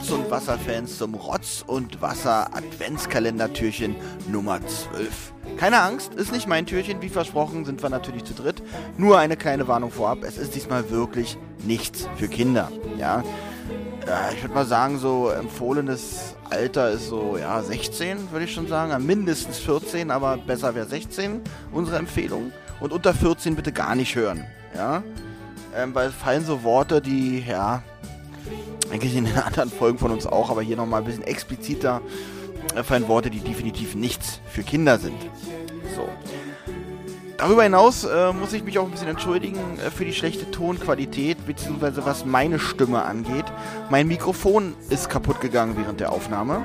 Rotz- und Wasser-Fans zum Rotz- und Wasser-Adventskalendertürchen Nummer 12. Keine Angst, ist nicht mein Türchen, wie versprochen sind wir natürlich zu dritt. Nur eine kleine Warnung vorab, es ist diesmal wirklich nichts für Kinder. Ja, ja ich würde mal sagen, so empfohlenes Alter ist so, ja, 16, würde ich schon sagen. Mindestens 14, aber besser wäre 16, unsere Empfehlung. Und unter 14 bitte gar nicht hören, ja. Ähm, weil es fallen so Worte, die, ja, eigentlich in den anderen Folgen von uns auch, aber hier nochmal ein bisschen expliziter äh, fallen Worte, die definitiv nichts für Kinder sind. So. Darüber hinaus äh, muss ich mich auch ein bisschen entschuldigen äh, für die schlechte Tonqualität, beziehungsweise was meine Stimme angeht. Mein Mikrofon ist kaputt gegangen während der Aufnahme.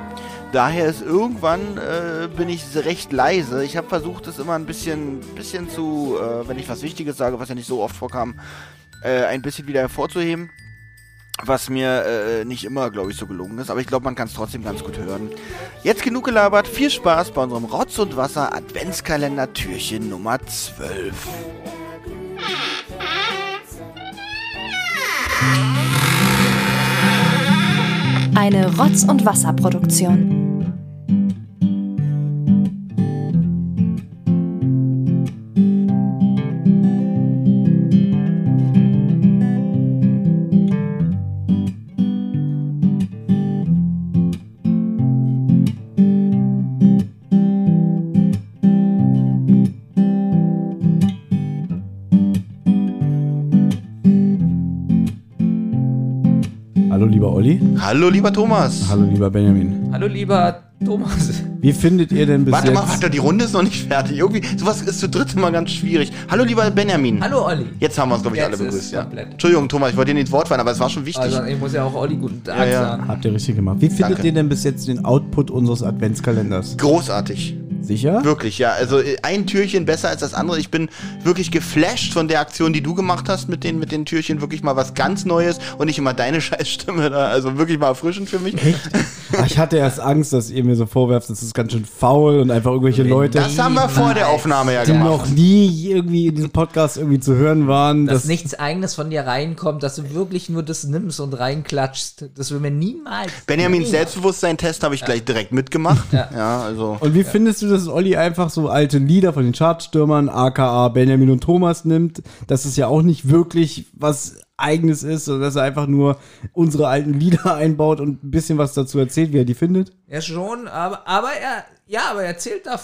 Daher ist irgendwann, äh, bin ich recht leise. Ich habe versucht, es immer ein bisschen, bisschen zu, äh, wenn ich was Wichtiges sage, was ja nicht so oft vorkam, äh, ein bisschen wieder hervorzuheben was mir äh, nicht immer, glaube ich, so gelungen ist. Aber ich glaube, man kann es trotzdem ganz gut hören. Jetzt genug gelabert. Viel Spaß bei unserem Rotz und Wasser Adventskalender Türchen Nummer 12. Eine Rotz- und Wasserproduktion. Hallo Hallo, lieber Thomas. Hallo lieber Benjamin. Hallo lieber Thomas. Wie findet ihr denn bis Warte jetzt... mal, warte, die Runde ist noch nicht fertig. Irgendwie, sowas ist zu dritt immer ganz schwierig. Hallo, lieber Benjamin. Hallo Olli. Jetzt haben wir uns, glaube ich, Jetzt alle begrüßt. Ja. komplett. Entschuldigung, Thomas, ich wollte dir nicht ins Wort fallen, aber es war schon wichtig. Also ich muss ja auch Olli guten Tag Ja, ja. sagen. Habt ihr richtig gemacht. Wie findet Danke. ihr denn bis jetzt den Output unseres Adventskalenders? Großartig. Sicher? Wirklich, ja. Also äh, ein Türchen besser als das andere. Ich bin wirklich geflasht von der Aktion, die du gemacht hast mit den, mit den Türchen. Wirklich mal was ganz Neues und nicht immer deine Scheißstimme da. Also wirklich mal erfrischend für mich. Echt? Ah, Ich hatte erst Angst, dass ihr mir so vorwerft, das ist ganz schön faul und einfach irgendwelche Leute, Das haben wir vor der Aufnahme ja die gemacht. noch nie irgendwie in diesem Podcast irgendwie zu hören waren. Dass Das, nichts Eigenes von dir reinkommt, dass du wirklich nur das nimmst und reinklatschst. Das will mir niemals. Benjamins Selbstbewusstsein-Test habe ich gleich direkt mitgemacht. Ja, also. und wie findest du, dass Olli einfach so alte Lieder von den Chartstürmern, aka Benjamin und Thomas nimmt, dass es ja auch nicht wirklich was eigenes ist, sondern dass er einfach nur unsere alten Lieder einbaut und ein bisschen was dazu erzählt, wie er die findet? Ja, schon, aber, aber er, ja, aber er zählt da.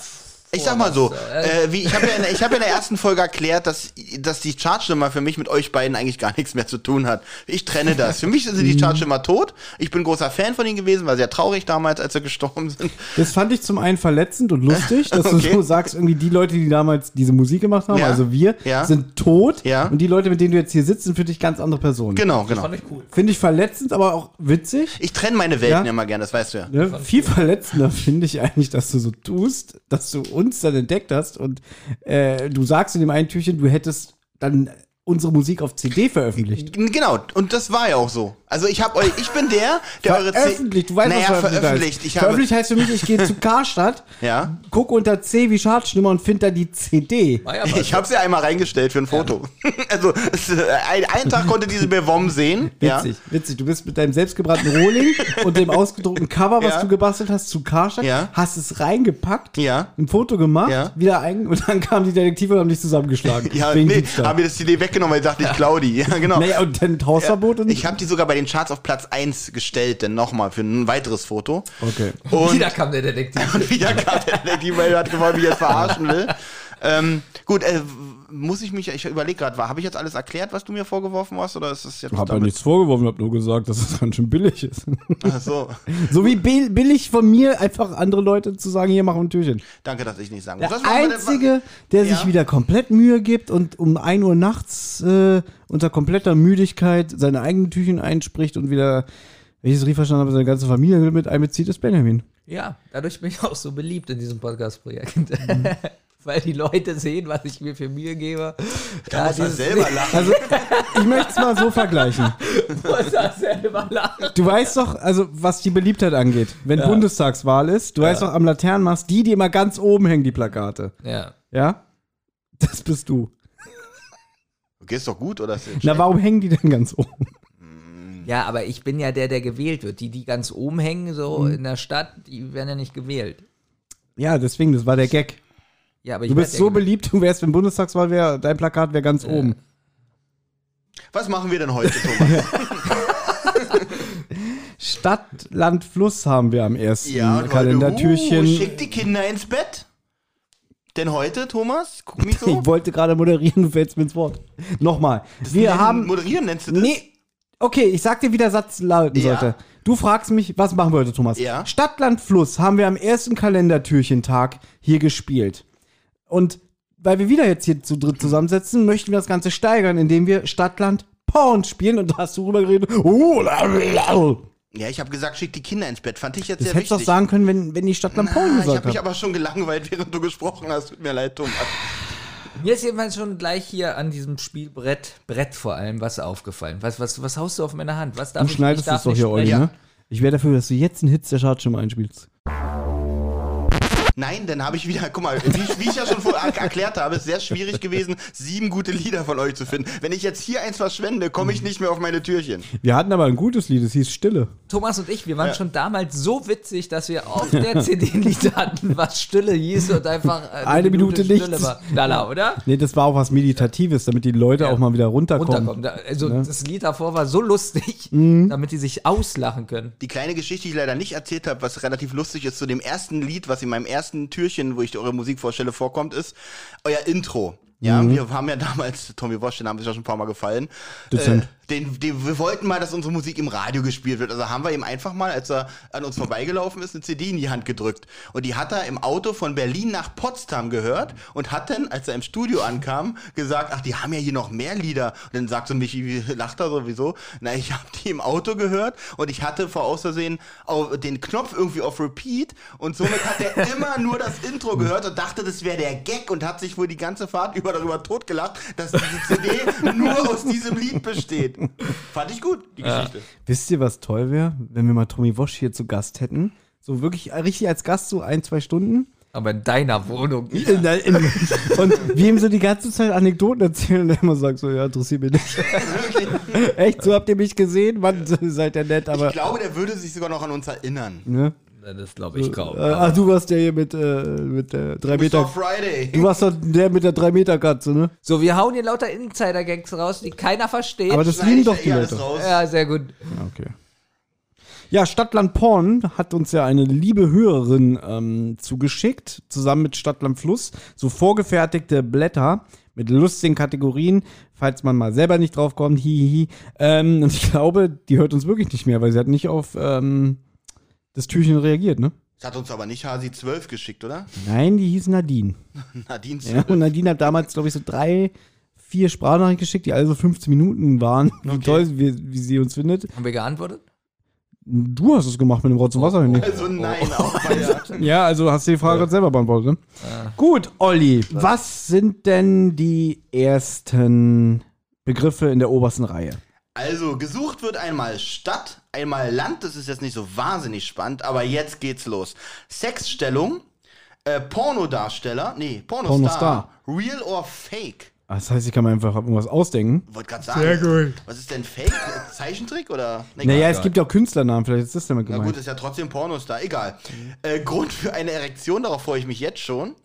Ich sag mal so, äh, wie, ich habe ja, in der- ich hab ja in der ersten Folge erklärt, dass, dass die Chartschimmer für mich mit euch beiden eigentlich gar nichts mehr zu tun hat. Ich trenne das. Für mich sind Mhm. die Chartschimmer tot. Ich bin großer Fan von ihnen gewesen, war sehr traurig damals, als sie gestorben sind. Das fand ich zum einen verletzend und lustig, dass Okay. du so sagst, irgendwie die Leute, die damals diese Musik gemacht haben, Ja. also wir, Ja. sind tot Ja. und die Leute, mit denen du jetzt hier sitzt, sind für dich ganz andere Personen. Genau, genau. Fand ich cool. Finde ich verletzend, aber auch witzig. Ich trenne meine Welten Ja. immer gern, das weißt du ja. Ne? Viel verletzender finde ich eigentlich, dass du so tust, dass du uns dann entdeckt hast und äh, du sagst in dem einen Türchen, du hättest dann unsere Musik auf CD veröffentlicht. Genau, und das war ja auch so. Also ich habe euch, ich bin der, der eure C- Veröffentlicht, du weißt, naja, was veröffentlicht, veröffentlicht. heißt. Ich habe, veröffentlicht heißt für mich, ich gehe zu Karstadt, Ja. gucke unter C wie Chartschnummer und finde da die CD. Ja ich habe sie einmal reingestellt für ein Foto. Also es, äh, ein, einen Tag konnte diese Bevom sehen. Witzig, witzig. Du bist mit deinem selbstgebrannten Rohling und dem ausgedruckten Cover, was Ja. du gebastelt hast, zu Karstadt, Ja. hast es reingepackt, Ja. ein Foto gemacht, Ja. wieder ein und dann kamen die Detektive und haben dich zusammengeschlagen. Ja, ja nee, haben mir das CD weggenommen, weil ich dachte, ich klau die. Ja, genau. Naja, und dann Hausverbot und. Ich habe die sogar bei den Charts auf Platz 1 gestellt, denn nochmal für ein weiteres Foto. okay. Und Wieder kam der Detektiv. Und wieder kam der Detektiv, weil er hat gewollt, mich jetzt verarschen will. Ähm, gut, äh, muss ich mich, ich überlege gerade, habe ich jetzt alles erklärt, was du mir vorgeworfen hast, oder ist das jetzt Ich habe ja nichts vorgeworfen, habe nur gesagt, dass es ganz schön billig ist. Ach so, so wie bi- billig von mir, einfach andere Leute zu sagen, hier, mach ein Türchen. danke, dass ich nicht sagen muss. Der Einzige, der sich Ja. wieder komplett Mühe gibt und um 1 Uhr nachts äh, unter kompletter Müdigkeit seine eigenen Türchen einspricht und wieder, wenn ich es richtig verstanden habe, seine ganze Familie mit einbezieht, ist Benjamin. Ja, dadurch bin ich auch so beliebt in diesem Podcast-Projekt. Weil die Leute sehen, was ich mir für Mühe gebe. Ja, muss er selber lachen. Also, ich möchte es mal so vergleichen. muss er selber lachen. Du weißt doch, also was die Beliebtheit angeht, wenn Bundestagswahl ist, du weißt doch am Laternenmast, die, die immer ganz oben hängen, die Plakate. Ja. Ja? Das bist du. Okay, ist doch gut, oder? Ist Na, warum hängen die denn ganz oben? Ja, Ja, aber ich bin ja der, der gewählt wird. Die, die ganz oben hängen, so Mhm. in der Stadt, die werden ja nicht gewählt. Ja, deswegen, das war der Gag. Ja, aber ich Du bist so beliebt, du wärst, wenn Bundestagswahl wäre, dein Plakat wäre ganz oben. Was machen wir denn heute, Thomas? Stadt, Land, Fluss haben wir am ersten ja, und Kalendertürchen. Uh, schick die Kinder ins Bett. Denn heute, Thomas, guck mich so. ich wollte gerade moderieren, du fällst mir ins Wort. Nochmal. Wir Nennen- haben. Moderieren nennst du das? Nee. Okay, ich sag dir, wie der Satz lauten Ja. sollte. Du fragst mich, was machen wir heute, Thomas? Ja. Stadt, Land, Fluss haben wir am ersten Kalendertürchentag hier gespielt. Und weil wir wieder jetzt hier zu dritt zusammensetzen, möchten wir das Ganze steigern, indem wir Stadt, Land, Porn spielen. Und da hast du rüber geredet. La. Ja, ich habe gesagt, schick die Kinder ins Bett. Fand ich jetzt Das sehr hättest du wichtig. doch sagen können, wenn, wenn die Stadt, Porn Ah, ich gesagt habe mich aber schon gelangweilt, während du gesprochen hast. Tut mir leid, Thomas. Mir ist jedenfalls schon gleich hier an diesem Spielbrett, Brett vor allem, was aufgefallen. Was, was, was haust du auf meine Hand? Was darf Du ich schneidest ich darf das doch hier, Olli, ne? Ich wäre dafür, dass du jetzt einen Hitz der Schadschirm einspielst. Nein, dann habe ich wieder, guck mal, wie, wie ich ja schon vor, er- erklärt habe, ist sehr schwierig gewesen, sieben gute Lieder von euch zu finden. Wenn ich jetzt hier eins verschwende, komme ich nicht mehr auf meine Türchen. Wir hatten aber ein gutes Lied, es hieß Stille. Thomas und ich, wir waren schon damals so witzig, dass wir auf der CD ein Lied hatten, was Stille hieß und einfach äh, Eine Minute Stille nichts. war. Lala, oder? Nee, das war auch was Meditatives, damit die Leute Ja. auch mal wieder runterkommen. Runterkommen. Also das Lied davor war so lustig, Mhm. damit die sich auslachen können. Die kleine Geschichte, die ich leider nicht erzählt habe, was relativ lustig ist, zu dem ersten Lied, was in meinem ersten Türchen, wo ich eure Musik vorstelle, vorkommt, ist euer Intro. Ja, wir haben ja damals, Tommy Wosch, den haben sich ja schon ein paar Mal gefallen. Dezent. Äh, den, den, wir wollten mal, dass unsere Musik im Radio gespielt wird. Also haben wir ihm einfach mal, als er an uns vorbeigelaufen ist, eine CD in die Hand gedrückt. Und die hat er im Auto von Berlin nach Potsdam gehört und hat dann, als er im Studio ankam, gesagt, ach, die haben ja hier noch mehr Lieder. Und dann sagt so Michi, wie lacht er sowieso? Na, ich habe die im Auto gehört und ich hatte vor Außersehen au- den Knopf irgendwie auf Repeat und somit hat er immer nur das Intro gehört und dachte, das wäre der Gag und hat sich wohl die ganze Fahrt über darüber totgelacht, dass diese CD nur aus diesem Lied besteht. Fand ich gut, die Geschichte. Wisst ihr, was toll wäre, wenn wir mal Tommy Wosch hier zu Gast hätten? So wirklich richtig als Gast, so ein, zwei Stunden. Aber in deiner Wohnung. In, in, und wir ihm so die ganze Zeit Anekdoten erzählen und er immer sagt so, ja, interessiert mich nicht. Echt, so habt ihr mich gesehen? Mann, seid ihr nett, aber. Ich glaube, der würde sich sogar noch an uns erinnern. Ne? Das glaube ich kaum. Äh, ach, du warst der hier mit, äh, mit der 3 Mr. Meter. Friday. Du warst doch der mit der 3 Meter Katze, ne? So, wir hauen hier lauter Insider-Gags raus, die keiner versteht. Aber das lieben doch ja die Leute. ja, sehr gut. Ja, okay. Ja, Stadtland Porn hat uns ja eine liebe Hörerin ähm, zugeschickt, zusammen mit Stadtland Fluss, so vorgefertigte Blätter mit lustigen Kategorien, falls man mal selber nicht drauf kommt, hihihi. Ähm, und ich glaube, die hört uns wirklich nicht mehr, weil sie hat nicht auf ähm, das Türchen reagiert, ne? Das hat uns aber nicht Hasi 12 geschickt, oder? Nein, die hieß Nadine. Nadine Ja, 12. und Nadine hat damals, glaube ich, so drei, vier Sprachnachrichten geschickt, die alle so 15 Minuten waren. Wie toll, wie, wie sie uns findet. Haben wir geantwortet? Du hast es gemacht mit dem Rotz und Wasser, Handy. Also nein, auch ja. Ja, also hast du die Frage gerade selber beantwortet. Ne? Gut, Olli, was sind denn die ersten Begriffe in der obersten Reihe? Also, gesucht wird einmal Stadt, einmal Land, das ist jetzt nicht so wahnsinnig spannend, aber jetzt geht's los. Sexstellung, äh, Pornodarsteller, nee, Pornostar, Pornostar. Real or Fake? Ah, Das heißt, ich kann mir einfach irgendwas ausdenken. Wollte gerade sagen. Sehr gut. Was ist denn Fake? Zeichentrick oder? Nee, Naja, egal. es gibt ja auch Künstlernamen, vielleicht ist das damit Na gut, ist ja trotzdem Pornostar, egal. Äh, Grund für eine Erektion, darauf freue ich mich jetzt schon.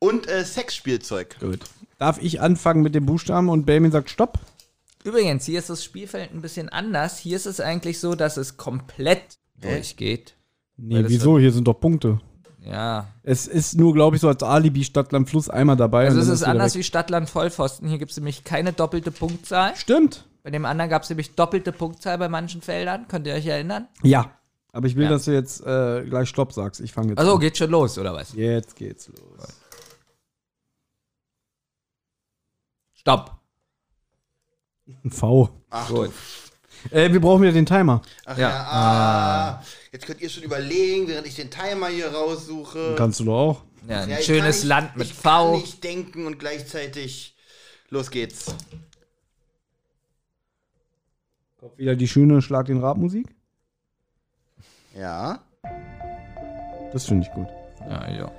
Und äh, Sexspielzeug. Gut. Darf ich anfangen mit dem Buchstaben und Benjamin sagt Stopp? Übrigens, hier ist das Spielfeld ein bisschen anders. Hier ist es eigentlich so, dass es komplett durchgeht. Nee, wieso? Hier sind doch Punkte. Ja. Es ist nur, glaube ich, so als Alibi Stadtland Fluss einmal dabei. Also es ist anders weg. wie Stadtland Vollpfosten. Hier gibt es nämlich keine doppelte Punktzahl. Stimmt. Bei dem anderen gab es nämlich doppelte Punktzahl bei manchen Feldern. Könnt ihr euch erinnern? Ja. Aber ich will, Ja. dass du jetzt äh, gleich Stopp sagst. Ich fange jetzt Also an. geht schon los, oder was? Jetzt geht's los. Stopp. Ein V. Ach, Gut. Äh, wir brauchen wieder den Timer. Ach Ja. ja, ah. Jetzt könnt ihr schon überlegen, während ich den Timer hier raussuche. Kannst du doch auch. Ja, ein Ja, schönes kann Land mit ich Kann V. nicht denken und gleichzeitig. Los geht's. Kommt wieder die schöne Schlag den Rab Musik. Ja. Das finde ich gut. Ja, ja.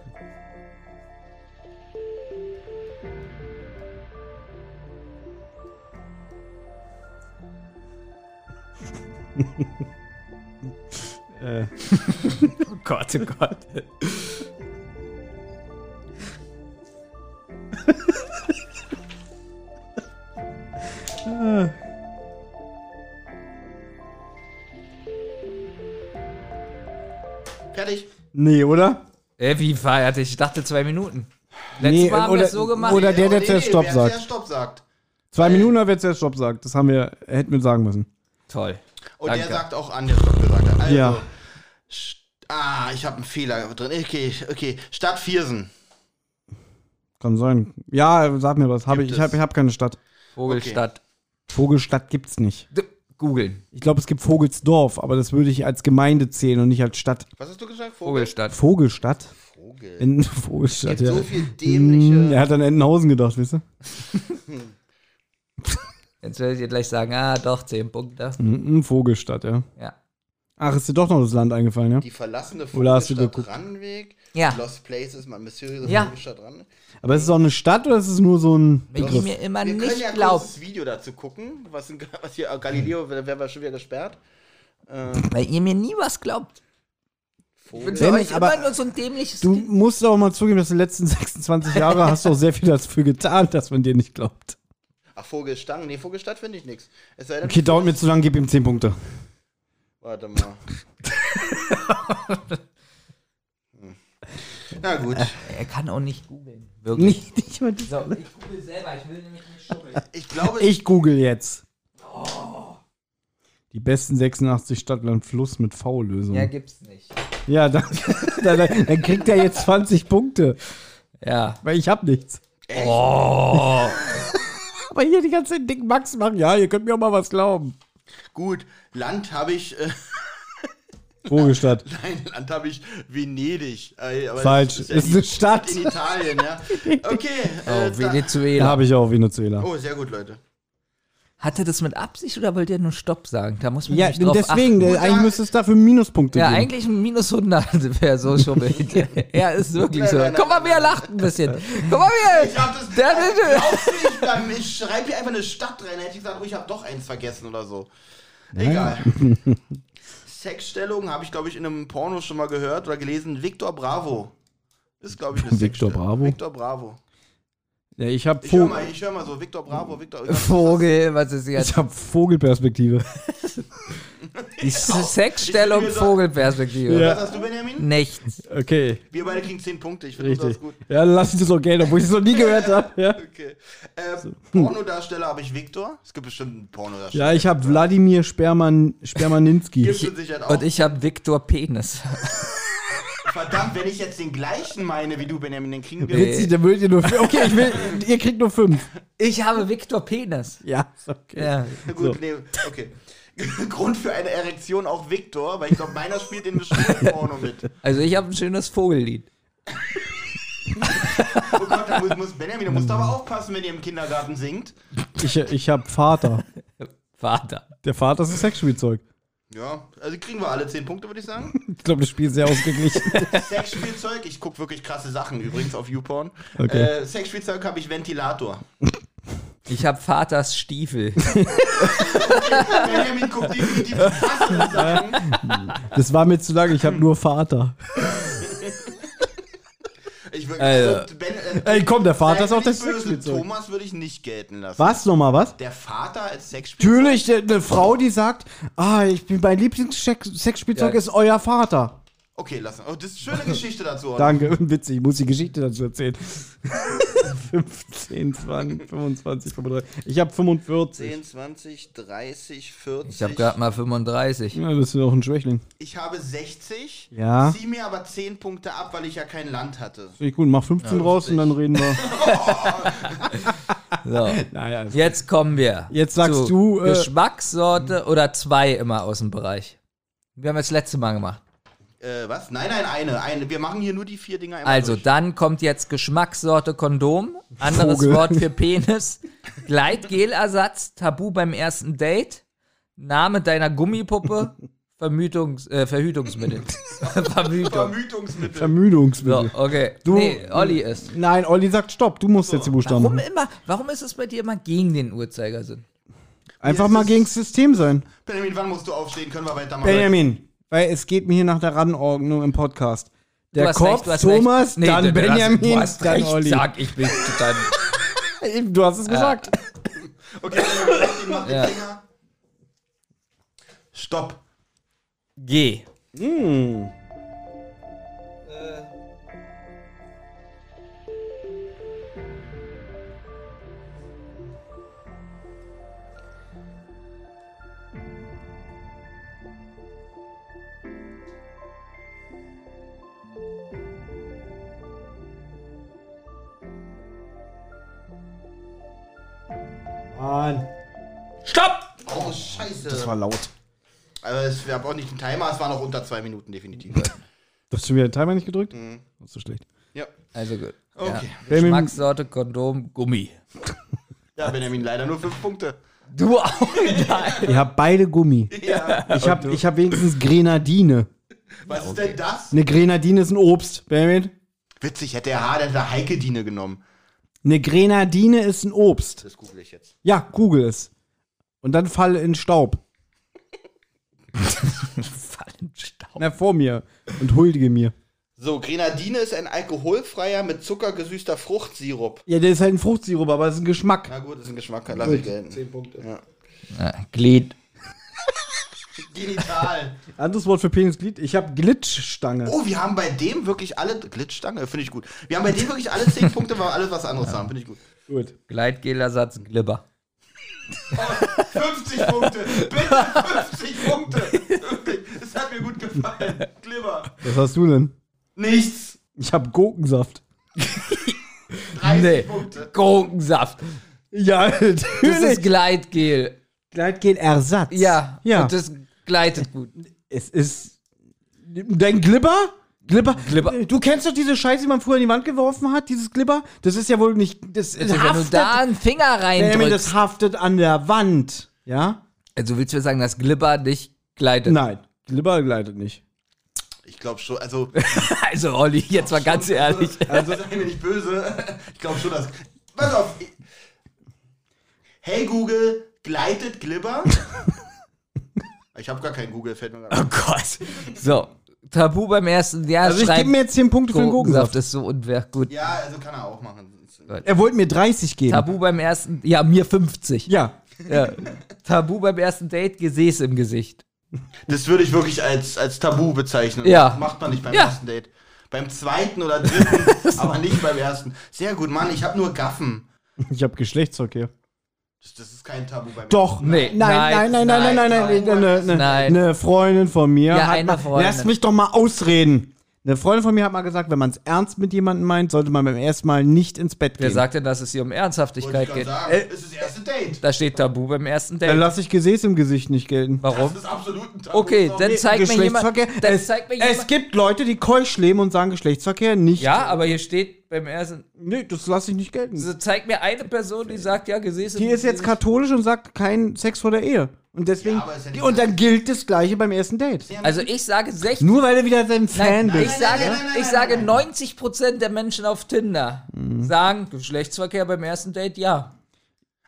Äh, Oh Gott, oh Gott. Fertig. nee, oder? Äh, wie feiert Ich dachte zwei Minuten. Letztes Nee, Mal haben wir oder- es so gemacht. oder- der, der Oh, zuerst Stopp wer sagt. Stopp sagt. Zwei Minuten, oder wer zuerst Stopp sagt. Das haben wir, hätten wir sagen müssen. Toll. Und Danke. der sagt auch an, der Stopp gesagt hat. Also, Ja. Ah, ich habe einen Fehler drin. Okay, okay. Stadt Viersen. Kann sein. Ja, sag mir was. Hab ich Gibt ich habe hab keine Stadt. Vogelstadt. Vogelstadt gibt's nicht. D googeln. Ich glaube, es gibt Vogelsdorf, aber das würde ich als Gemeinde zählen und nicht als Stadt. Was hast du gesagt? Vogelstadt. Vogelstadt? Vogel. In Vogelstadt, gibt ja. so viel dämliche. Er hat an Entenhausen gedacht, weißt du? Jetzt werde ich dir gleich sagen, ah, doch, zehn Punkte. Mm, Vogelstadt, ja. Ja. Ach, ist dir doch noch das Land eingefallen, ja? Die verlassene Vogelstadt? Rannweg. Ja. Lost Places, mal mysteriöse Ja. Vogelstadt ran. Aber ist es auch eine Stadt oder ist es nur so ein Wenn ich mir immer Wir können nicht ja glaube, das Video dazu gucken. Was, in, was hier, äh, Galileo, wer wäre schon wieder gesperrt. Äh, weil ihr mir nie was glaubt. Ich bin Vogel. Wenn euch ich aber- immer nur so ein dämliches Du Kind. musst aber mal zugeben, dass die letzten 26 Jahre hast du auch sehr viel dafür getan, dass man dir nicht glaubt. Ach, Vogelstangen. Nee, Vogelstadt finde ich nichts. Es sei denn, Okay, dauert mir zu lang, gib ihm 10 Punkte. Warte mal. Na gut. Er kann auch nicht googeln. Wirklich. Nicht, nicht mal die- So, ich google selber, ich will nämlich nicht schummeln. Ich glaube, Ich google jetzt. Die besten 86 Stadtland Fluss mit V-Lösung. Ja, Ja, gibt's nicht. dann, dann, dann kriegt er jetzt 20 Punkte, Ja. weil ich hab nichts. Oh. Aber hier die ganze Zeit dick Max machen. Ja, ihr könnt mir auch mal was glauben. gut. Land habe ich. Äh, Vogelstadt. nein, Land habe ich Venedig. Äh, aber Falsch. das ja Ist die eine Stadt. In Italien, ja. Okay. Oh, Äh, Venezuela. Da habe ich auch Venezuela. oh, sehr gut, Leute. Hat er das mit Absicht oder wollte er nur Stopp sagen? Da muss man Ja, drauf deswegen, achten. eigentlich müsste es dafür Minuspunkte Ja, geben. eigentlich ein minus 100 wäre so schummelt. ja, ist wirklich Nein, so. nein, nein, Guck mal, wie er nein, lacht ein bisschen. Guck mal, wie er. Ich hab das. Der- der- ich, ich schreibe hier einfach eine Stadt rein. Hätte ich gesagt, oh, ich habe doch eins vergessen oder so. Egal. Sexstellung habe ich, glaube ich, in einem Porno schon mal gehört oder gelesen. Victor Bravo. Ist, glaube ich, eine Victor Sexstellung. Bravo? Victor Bravo. Ja, ich habe Ich höre Vogel, mal, ich hör mal so, Victor Bravo, Victor. Vogel, was ist jetzt? ich hab Vogelperspektive. Die Sexstellung, Ich- ich- Vogelperspektive. Ja. Was hast du, Benjamin? Nichts. Okay, Wir beide kriegen 10 Punkte. Ich finde das gut. Ja, dann lass ich das auch Geld, obwohl ich es noch nie gehört habe. Ja. Okay. Äh, Pornodarsteller habe ich Victor. Es gibt bestimmt einen Pornodarsteller. ja, ich habe Wladimir Sperman, Spermaninski. Gibt es sicher auch. Und ich habe Viktor Penis. Verdammt, wenn ich jetzt den gleichen meine wie du, Benjamin, dann kriegen wir. Witzig, dann würdet ihr nur. Okay, ich will, ihr kriegt nur fünf. Ich habe Viktor Penis. Ja, ist okay. Ja. Gut, So. nee, okay. Grund für eine Erektion auch Victor, weil ich glaube, meiner spielt in einem Porno mit. Also ich habe ein schönes Vogellied. Oh Gott, da muss, muss Benjamin, da musst du aber aufpassen, wenn ihr im Kindergarten singt. Ich, ich habe Vater. Vater. Der Vater ist ein Sexspielzeug. Ja, also kriegen wir alle 10 Punkte, würde ich sagen. Ich glaube, das Spiel ist sehr ausgeglichen. Sexspielzeug, ich gucke wirklich krasse Sachen übrigens auf YouPorn. Okay. Äh, Sexspielzeug habe ich Ventilator. Ich habe Vaters Stiefel. Benjamin guckt definitiv krasse Sachen. Das war mir zu lang, ich habe nur Vater. Ich würd, Also, also, ben, äh, Ey, komm, der Vater ist auch böse, Sexspielzeug. Thomas würde ich nicht gelten lassen. Was? Nochmal was? Der Vater als Sexspielzeug? Natürlich, der- eine Frau, die sagt, ah, ich bin mein Lieblings-Sexspielzeug Ja. ist euer Vater. Okay, lassen. Oh, das ist eine schöne Geschichte dazu. oder? Danke, witzig, ich muss die Geschichte dazu erzählen. 15, 20, 25, 35. Ich habe 45. 10, 20, 30, 40. Ich habe gerade mal 35. Ja, das ist doch ein Schwächling. Ich habe 60. Ja. Zieh mir aber 10 Punkte ab, weil ich ja kein Land hatte. Finde ich gut, mach 15 raus und dann reden wir. So. naja, Jetzt kommen wir. Jetzt sagst zu du, äh, Geschmackssorte oder zwei immer aus dem Bereich. Wir haben das letzte Mal gemacht. Äh, was? Nein, nein, eine. eine. Wir machen hier nur die vier Dinger einmal Also, durch. dann kommt jetzt Geschmackssorte Kondom, anderes Vogel. Wort für Penis, Gleitgelersatz, Tabu beim ersten Date, Name deiner Gummipuppe, Vermütungs, äh, Verhütungsmittel. Vermütung. Vermütungsmittel. Ermüdungsmittel. So, okay. Du- nee, Olli ist. Nein, Olli sagt Stopp, du musst jetzt die Buchstaben Warum machen. immer, warum ist es bei dir immer gegen den Uhrzeigersinn? Einfach mal gegen das System sein. Benjamin, wann musst du aufstehen? Können wir weitermachen? Benjamin, weil es geht mir hier nach der Rangordnung im Podcast. Du Der hast Kopf, recht, du hast Thomas. Nee, dann du- du hast- Benjamin, du hast dann recht, Olli. Sag ich bin total. Eben, Du hast es gesagt. Okay, Benjamin, mach den Ja. Finger. Stopp. G. Hm. Mann. Stopp! Oh, scheiße. Das war laut. Aber es gab auch nicht einen Timer, es war noch unter zwei Minuten, definitiv. Du hast schon wieder den Timer nicht gedrückt? Das ist so schlecht. ja. Also gut. Okay. Ja. Geschmackssorte, Kondom, Gummi. Ja, Benjamin, leider nur fünf Punkte. Du auch. Nein. Ihr habt beide Gummi. Ja. Ich habe ich hab wenigstens Grenadine. Was ist denn das? Eine Grenadine ist ein Obst, Benjamin. Witzig, hätte er H, der hätte Heike-Diene genommen. Eine Grenadine ist ein Obst. Das google ich jetzt. Ja, google es. Und dann falle in Staub. Fallen Staub. Na, vor mir. Und huldige mir. So, Grenadine ist ein alkoholfreier, mit Zucker gesüßter Fruchtsirup. Ja, der ist halt ein Fruchtsirup, aber es ist ein Geschmack. Na gut, ist ein Geschmack, lass ich gelten. Zehn Punkte. Ja. Ja, Glied. Genital. Anderes Wort für Penisglied. Ich habe Glitchstange. Oh, wir haben bei dem wirklich alle. Glitzstange, finde ich gut. Wir haben bei dem wirklich alle zehn Punkte, weil wir alles was anderes haben, finde ich gut. Gut. Gleitgelersatz, Glibber. 50 Punkte! Bitte 50 Punkte! Wirklich, Das hat mir gut gefallen. Glibber. Was hast du denn? Nichts. Ich habe Gurkensaft. 30 Nee. Punkte. Gurkensaft. Ja, Das ist natürlich. Gleitgel. Gleitgel-Ersatz. Ja. Ja. Und das gleitet gut. es ist. Dein Glibber? Glibber? Glibber. Du kennst doch diese Scheiße, die man früher in die Wand geworfen hat, dieses Glibber? Das ist ja wohl nicht. Das Also, wenn du haftet, da einen Finger reindrückst. das haftet an der Wand. Ja? Also willst du mir sagen, dass Glibber nicht gleitet? Nein. Glibber gleitet nicht. Ich glaube schon, also. Also Olli, jetzt mal ganz ehrlich. Also, sei mir nicht böse. Ich glaube schon, dass. Pass auf. Hey Google, gleitet Glibber? Ich habe gar keinen Google, fällt mir Oh gerade. Gott. So, Tabu beim ersten Jahr Also ich schreibt, gebe mir jetzt 10 Punkte für den Gurkensaft Gurkensaft. ist so unfair. Gut. Ja, also kann er auch machen. Er wollte mir 30 geben. Tabu beim ersten, ja, mir 50. Ja. Ja. Tabu beim ersten Date, Gesäß im Gesicht. Das würde ich wirklich als, als Tabu bezeichnen. Ja. Das macht man nicht beim Ja. ersten Date. Beim zweiten oder dritten, aber nicht beim ersten. Sehr gut, Mann, ich habe nur Gaffen. Ich habe Geschlechtsverkehr. Das, das ist kein Tabu beim Doch. Nee, Nein, nein, nein, nein, nein, nein, nein. nein, nein. eine Freundin von mir Ja, hat eine mal, Freundin. Lass mich doch mal ausreden. Eine Freundin von mir hat mal gesagt, wenn man es ernst mit jemandem meint, sollte man beim ersten Mal nicht ins Bett Wer gehen. sagt denn, dass es hier um Ernsthaftigkeit geht? sagen. Äh, ist das erste Date. Da steht Tabu beim ersten Dann Date. lasse ich Gesäß im Gesicht nicht gelten. Warum? Das ist absolut ein Tabu. Okay, dann zeig mir jemand. Geschlechtsverkehr. Dann Es, zeig mir es jemand. gibt Leute, die keusch leben und sagen Geschlechtsverkehr nicht. Ja, aber hier steht beim ersten. Nee, das lasse ich nicht gelten. Also zeig mir eine Person, die sagt, ja, Gesäß im Die ist jetzt katholisch und sagt kein Sex vor der Ehe. Und deswegen. Ja, aber ist ja nicht- und dann gilt das Gleiche beim ersten Date. Also ich sage 60. Nur weil du wieder dein Fan Nein, ich bist. sage, nein, nein, ich sage nein, nein. 90% der Menschen auf Tinder Mhm. sagen Geschlechtsverkehr beim ersten Date, ja.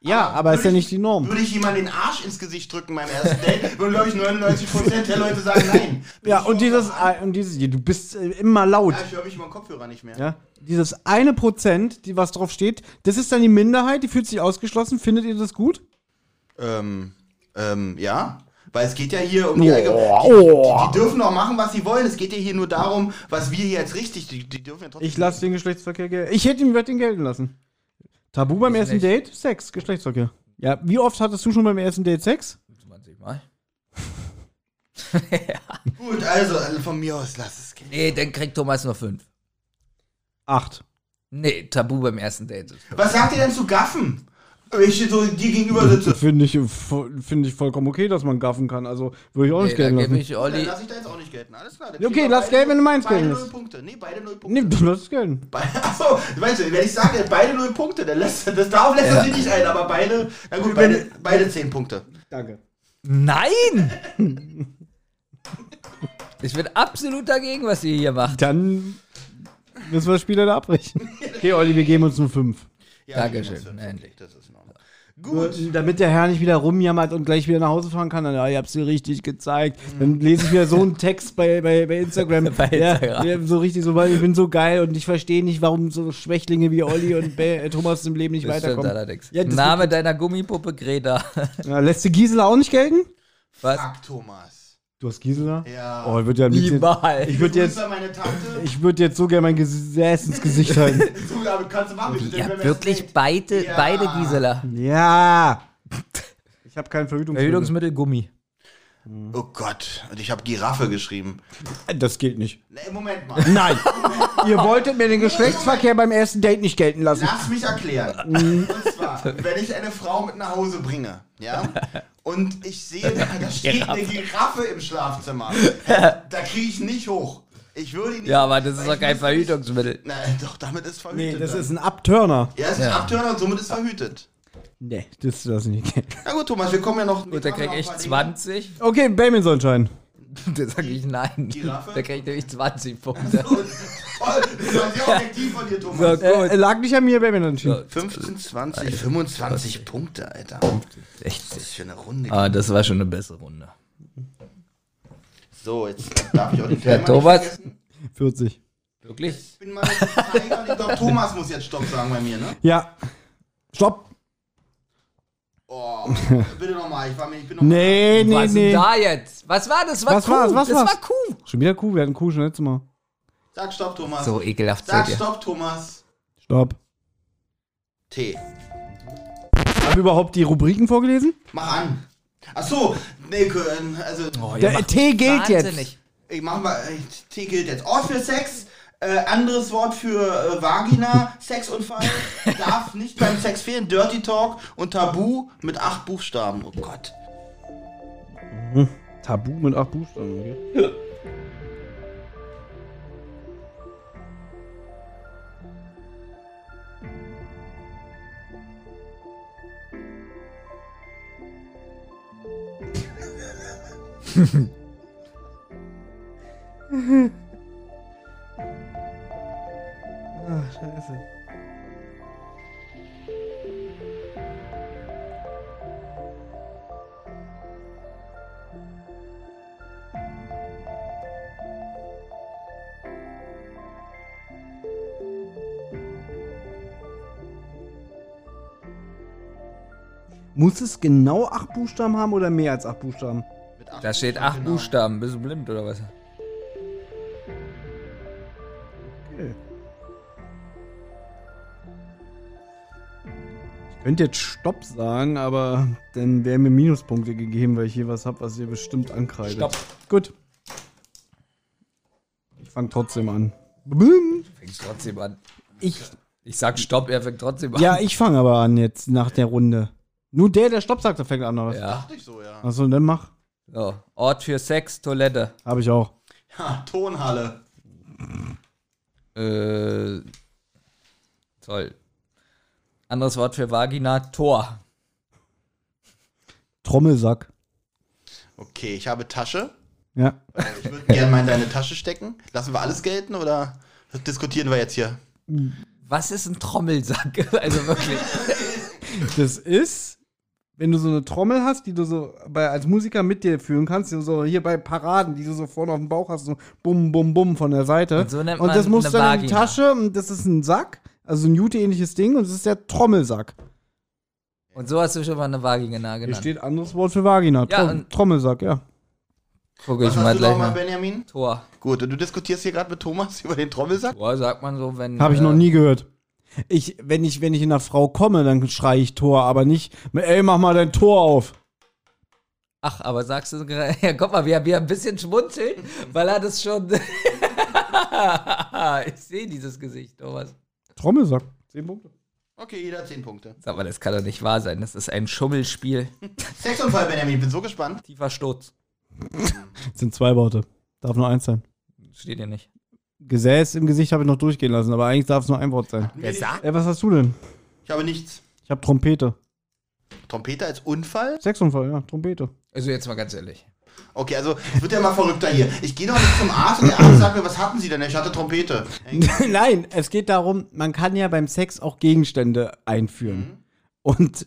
Ja, aber ist ja nicht die Norm. Würde ich jemand den Arsch ins Gesicht drücken beim ersten Date, würden, glaube ich, 99% der Leute sagen nein. Ja, und dieses, und dieses, du bist äh, immer laut. Ja, ich höre mich über den Kopfhörer nicht mehr. Ja, dieses eine Prozent, die was drauf steht, das ist dann die Minderheit, die fühlt sich ausgeschlossen. Findet ihr das gut? Ähm, ähm, ja. Weil es geht ja hier um die Allgemeine. Die, die, die dürfen auch machen, was sie wollen. Es geht ja hier nur darum, was wir hier jetzt richtig. Die, die dürfen ja trotzdem. Ich lasse den Geschlechtsverkehr gelten. Ich hätte ihn, werd ihn gelten lassen. Tabu beim ersten nicht. Date? Sex, Geschlechtsverkehr. Ja, wie oft hattest du schon beim ersten Date Sex? 20 Mal. Gut, also also von mir aus, lass es gehen. Nee, dann kriegt Thomas nur 5. Acht. Nee, Tabu beim ersten Date. Was sagt ihr denn zu Gaffen? Wenn ich so dir gegenüber sitze. Finde ich, finde ich vollkommen okay, dass man gaffen kann. Also würde ich auch Nee, nicht gelten lassen. ich Dann Olli. lass ich da jetzt auch nicht gelten. Alles klar. Okay, lass beide- gelten, wenn du meins Beide gelten null lässt. Punkte. Nee, beide null Punkte. Nee, du lass es gelten. Be- Achso, weißt du, wenn ich sage, beide null Punkte, dann lässt das darauf lässt er Ja. sich nicht ein, aber beide, na gut, beide, beide zehn Punkte. Danke. Nein! ich bin absolut dagegen, was ihr hier macht. Dann müssen wir das Spiel leider abbrechen. Okay, Olli, wir geben uns nur fünf. Ja, Dankeschön, endlich. Das ist in Ordnung. Gut. Damit der Herr nicht wieder rumjammert und gleich wieder nach Hause fahren kann. Dann, ja, ich hab's dir richtig gezeigt. Dann lese ich wieder so einen Text bei, bei, bei Instagram. Bei Ja, Instagram. ja, so richtig so, weil ich bin so geil und ich verstehe nicht, warum so Schwächlinge wie Olli und Be äh, Thomas im Leben nicht Das stimmt weiterkommen. allerdings. Ja, das Name deiner Gummipuppe Greta. Ja, lässt du Gisela auch nicht gelten? Was? Fuck, Thomas. Du hast Gisela? Ja. Oh, ich würde ja Niemals. Ich würde jetzt, ich würde jetzt so gerne mein Gesäß ins Gesicht halten. Du, aber kannst du machen. bitte, Ja, wirklich beide, Ja. beide Gisela. Ja. Ich habe kein Verhütungsmittel. Verhütungsmittel Gummi. Oh Gott. Und ich habe Giraffe geschrieben. Das geht nicht. Nee, Moment mal. Nein. Ihr wolltet mir den Geschlechtsverkehr beim ersten Date nicht gelten lassen. Lass mich erklären. Und zwar, wenn ich eine Frau mit nach Hause bringe, ja, und ich sehe, da, da steht eine Giraffe im Schlafzimmer, da kriege ich nicht hoch. Ich würde ihn nicht Ja, aber das ist doch kein Verhütungsmittel. nicht- Nein, doch, damit ist verhütet. Nee, das dann. ist ein Abturner. ja, es ist ein Abturner und somit ist verhütet. Nee, das lass ich nicht. Na gut, Thomas, wir kommen ja noch. Gut, da krieg ich 20. Okay, Bamin soll entscheiden. Da sag ich nein. Giraffe? Da krieg ich nämlich 20 Punkte. Das war sehr objektiv von dir, Thomas. So. Äh, lag nicht an mir, hat entschieden. 15, 20, 25 Punkte, Alter. 60. Das ist für eine Runde. Ah, das war schon eine bessere Runde. So, jetzt darf ich auch den Ja, Timer Thomas. nicht vergessen. 40. Wirklich? Ich bin mal und ich glaube, Thomas muss jetzt Stopp sagen bei mir, ne? Ja. Stopp. Oh, bitte nochmal, ich war mir, ich bin noch Nee, nee, Was nee. denn da jetzt? Was war das? War Was Kuh. war's? Was das war's? war Kuh. Schon wieder Kuh, wir hatten Kuh schon letztes Mal. Sag Stopp, Thomas. So ekelhaft Sag seid ihr. Stopp, Thomas. Stopp. T. Haben wir überhaupt die Rubriken vorgelesen? Mach an. Ach so, nee, äh, also, Oh, Der T gilt jetzt. wahnsinnig. ich mach mal, äh, T gilt jetzt. Ort für Sex, äh, anderes Wort für äh, Vagina, Sexunfall, darf nicht beim Sex fehlen, Dirty Talk und Tabu mit acht Buchstaben. Oh Gott. Tabu mit acht Buchstaben, okay. Ah, scheiße. Muss es genau acht Buchstaben haben oder mehr als acht Buchstaben? Da steht acht genau. Buchstaben. Bist du blind oder was? Okay. Ich könnte jetzt Stopp sagen, aber dann wären mir Minuspunkte gegeben, weil ich hier was habe, was ihr bestimmt ankreidet. Stopp. Gut. Ich fange trotzdem an. Bum. Fängst trotzdem an. Ich, Ich sag Stopp, er fängt trotzdem an. ja, ich fange aber an jetzt nach der Runde. Nur der, der Stopp sagt, der fängt an, oder was? Ja. Dachte ich so, ja. Achso, dann mach. So. Ort für Sex, Toilette. Habe ich auch. Ja, Tonhalle. Äh. Toll. Anderes Wort für Vagina, Tor. Trommelsack. Okay, ich habe Tasche. Ja. Ich würde gerne mal in deine Tasche stecken. Lassen wir alles gelten oder diskutieren wir jetzt hier? Was ist ein Trommelsack? Also wirklich. Das ist, wenn du so eine Trommel hast, die du so bei, als Musiker mit dir führen kannst, so hier bei Paraden, die du so vorne auf dem Bauch hast, so bum, bum, bum von der Seite. Und so nennt Und man das musst du dann in die. Tasche und das ist ein Sack, also ein Jute-ähnliches Ding und das ist der Trommelsack. Und so hast du schon mal eine Vagina Hier genannt. steht anderes Wort für Vagina. Ja, Trom und- Trommelsack, ja. Guck ich Was mal hast du gleich nochmal, mal. Benjamin? Tor. Gut, und du diskutierst hier gerade mit Thomas über den Trommelsack? Tor sagt man so, wenn. Habe ich äh, noch nie gehört. Ich, wenn ich, wenn ich in einer Frau komme, dann schreie ich Tor, aber nicht, ey, mach mal dein Tor auf. Ach, aber sagst du gerade. Ja, guck mal, wir, wir ein bisschen schmunzeln, weil er das schon. ich sehe dieses Gesicht, Thomas. Trommelsack. Zehn Punkte. Okay, jeder hat 10 Punkte. Sag mal, das kann doch nicht wahr sein. Das ist ein Schummelspiel. Sexunfall, Benjamin, ich bin so gespannt. Tiefer Sturz. Das sind zwei Worte. Darf nur eins sein. Steht hier nicht. Gesäß im Gesicht habe ich noch durchgehen lassen, aber eigentlich darf es nur ein Wort sein. Wer sagt? Ey, was hast du denn? Ich habe nichts. Ich habe Trompete. Trompete als Unfall? Sexunfall, ja, Trompete. Also jetzt mal ganz ehrlich. Okay, also es wird ja mal verrückter hier. Ich gehe doch nicht zum Arzt und der Arzt sagt mir, was hatten Sie denn? Ich hatte Trompete. Nein, es geht darum, man kann ja beim Sex auch Gegenstände einführen. Und äh,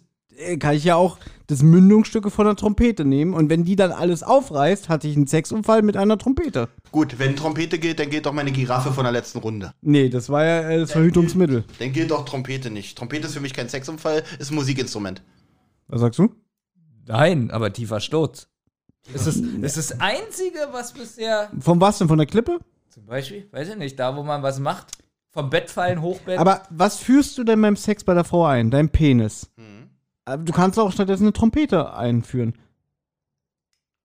kann ich ja auch das Mündungsstücke von der Trompete nehmen und wenn die dann alles aufreißt, hatte ich einen Sexunfall mit einer Trompete. Gut, wenn Trompete gilt, dann gilt doch meine Giraffe von der letzten Runde. Nee, das war ja äh, das Verhütungsmittel. Dann gilt doch Trompete nicht. Trompete ist für mich kein Sexunfall, ist ein Musikinstrument. Was sagst du? Nein, aber tiefer Sturz. Das ist das, ist das Einzige, was bisher, Von was denn? Von der Klippe? zum Beispiel, weiß ich nicht, da wo man was macht, vom Bett fallen, Hochbett. Aber was führst du denn beim Sex bei der Frau ein? Dein Penis. Mhm. Aber Du kannst auch stattdessen eine Trompete einführen.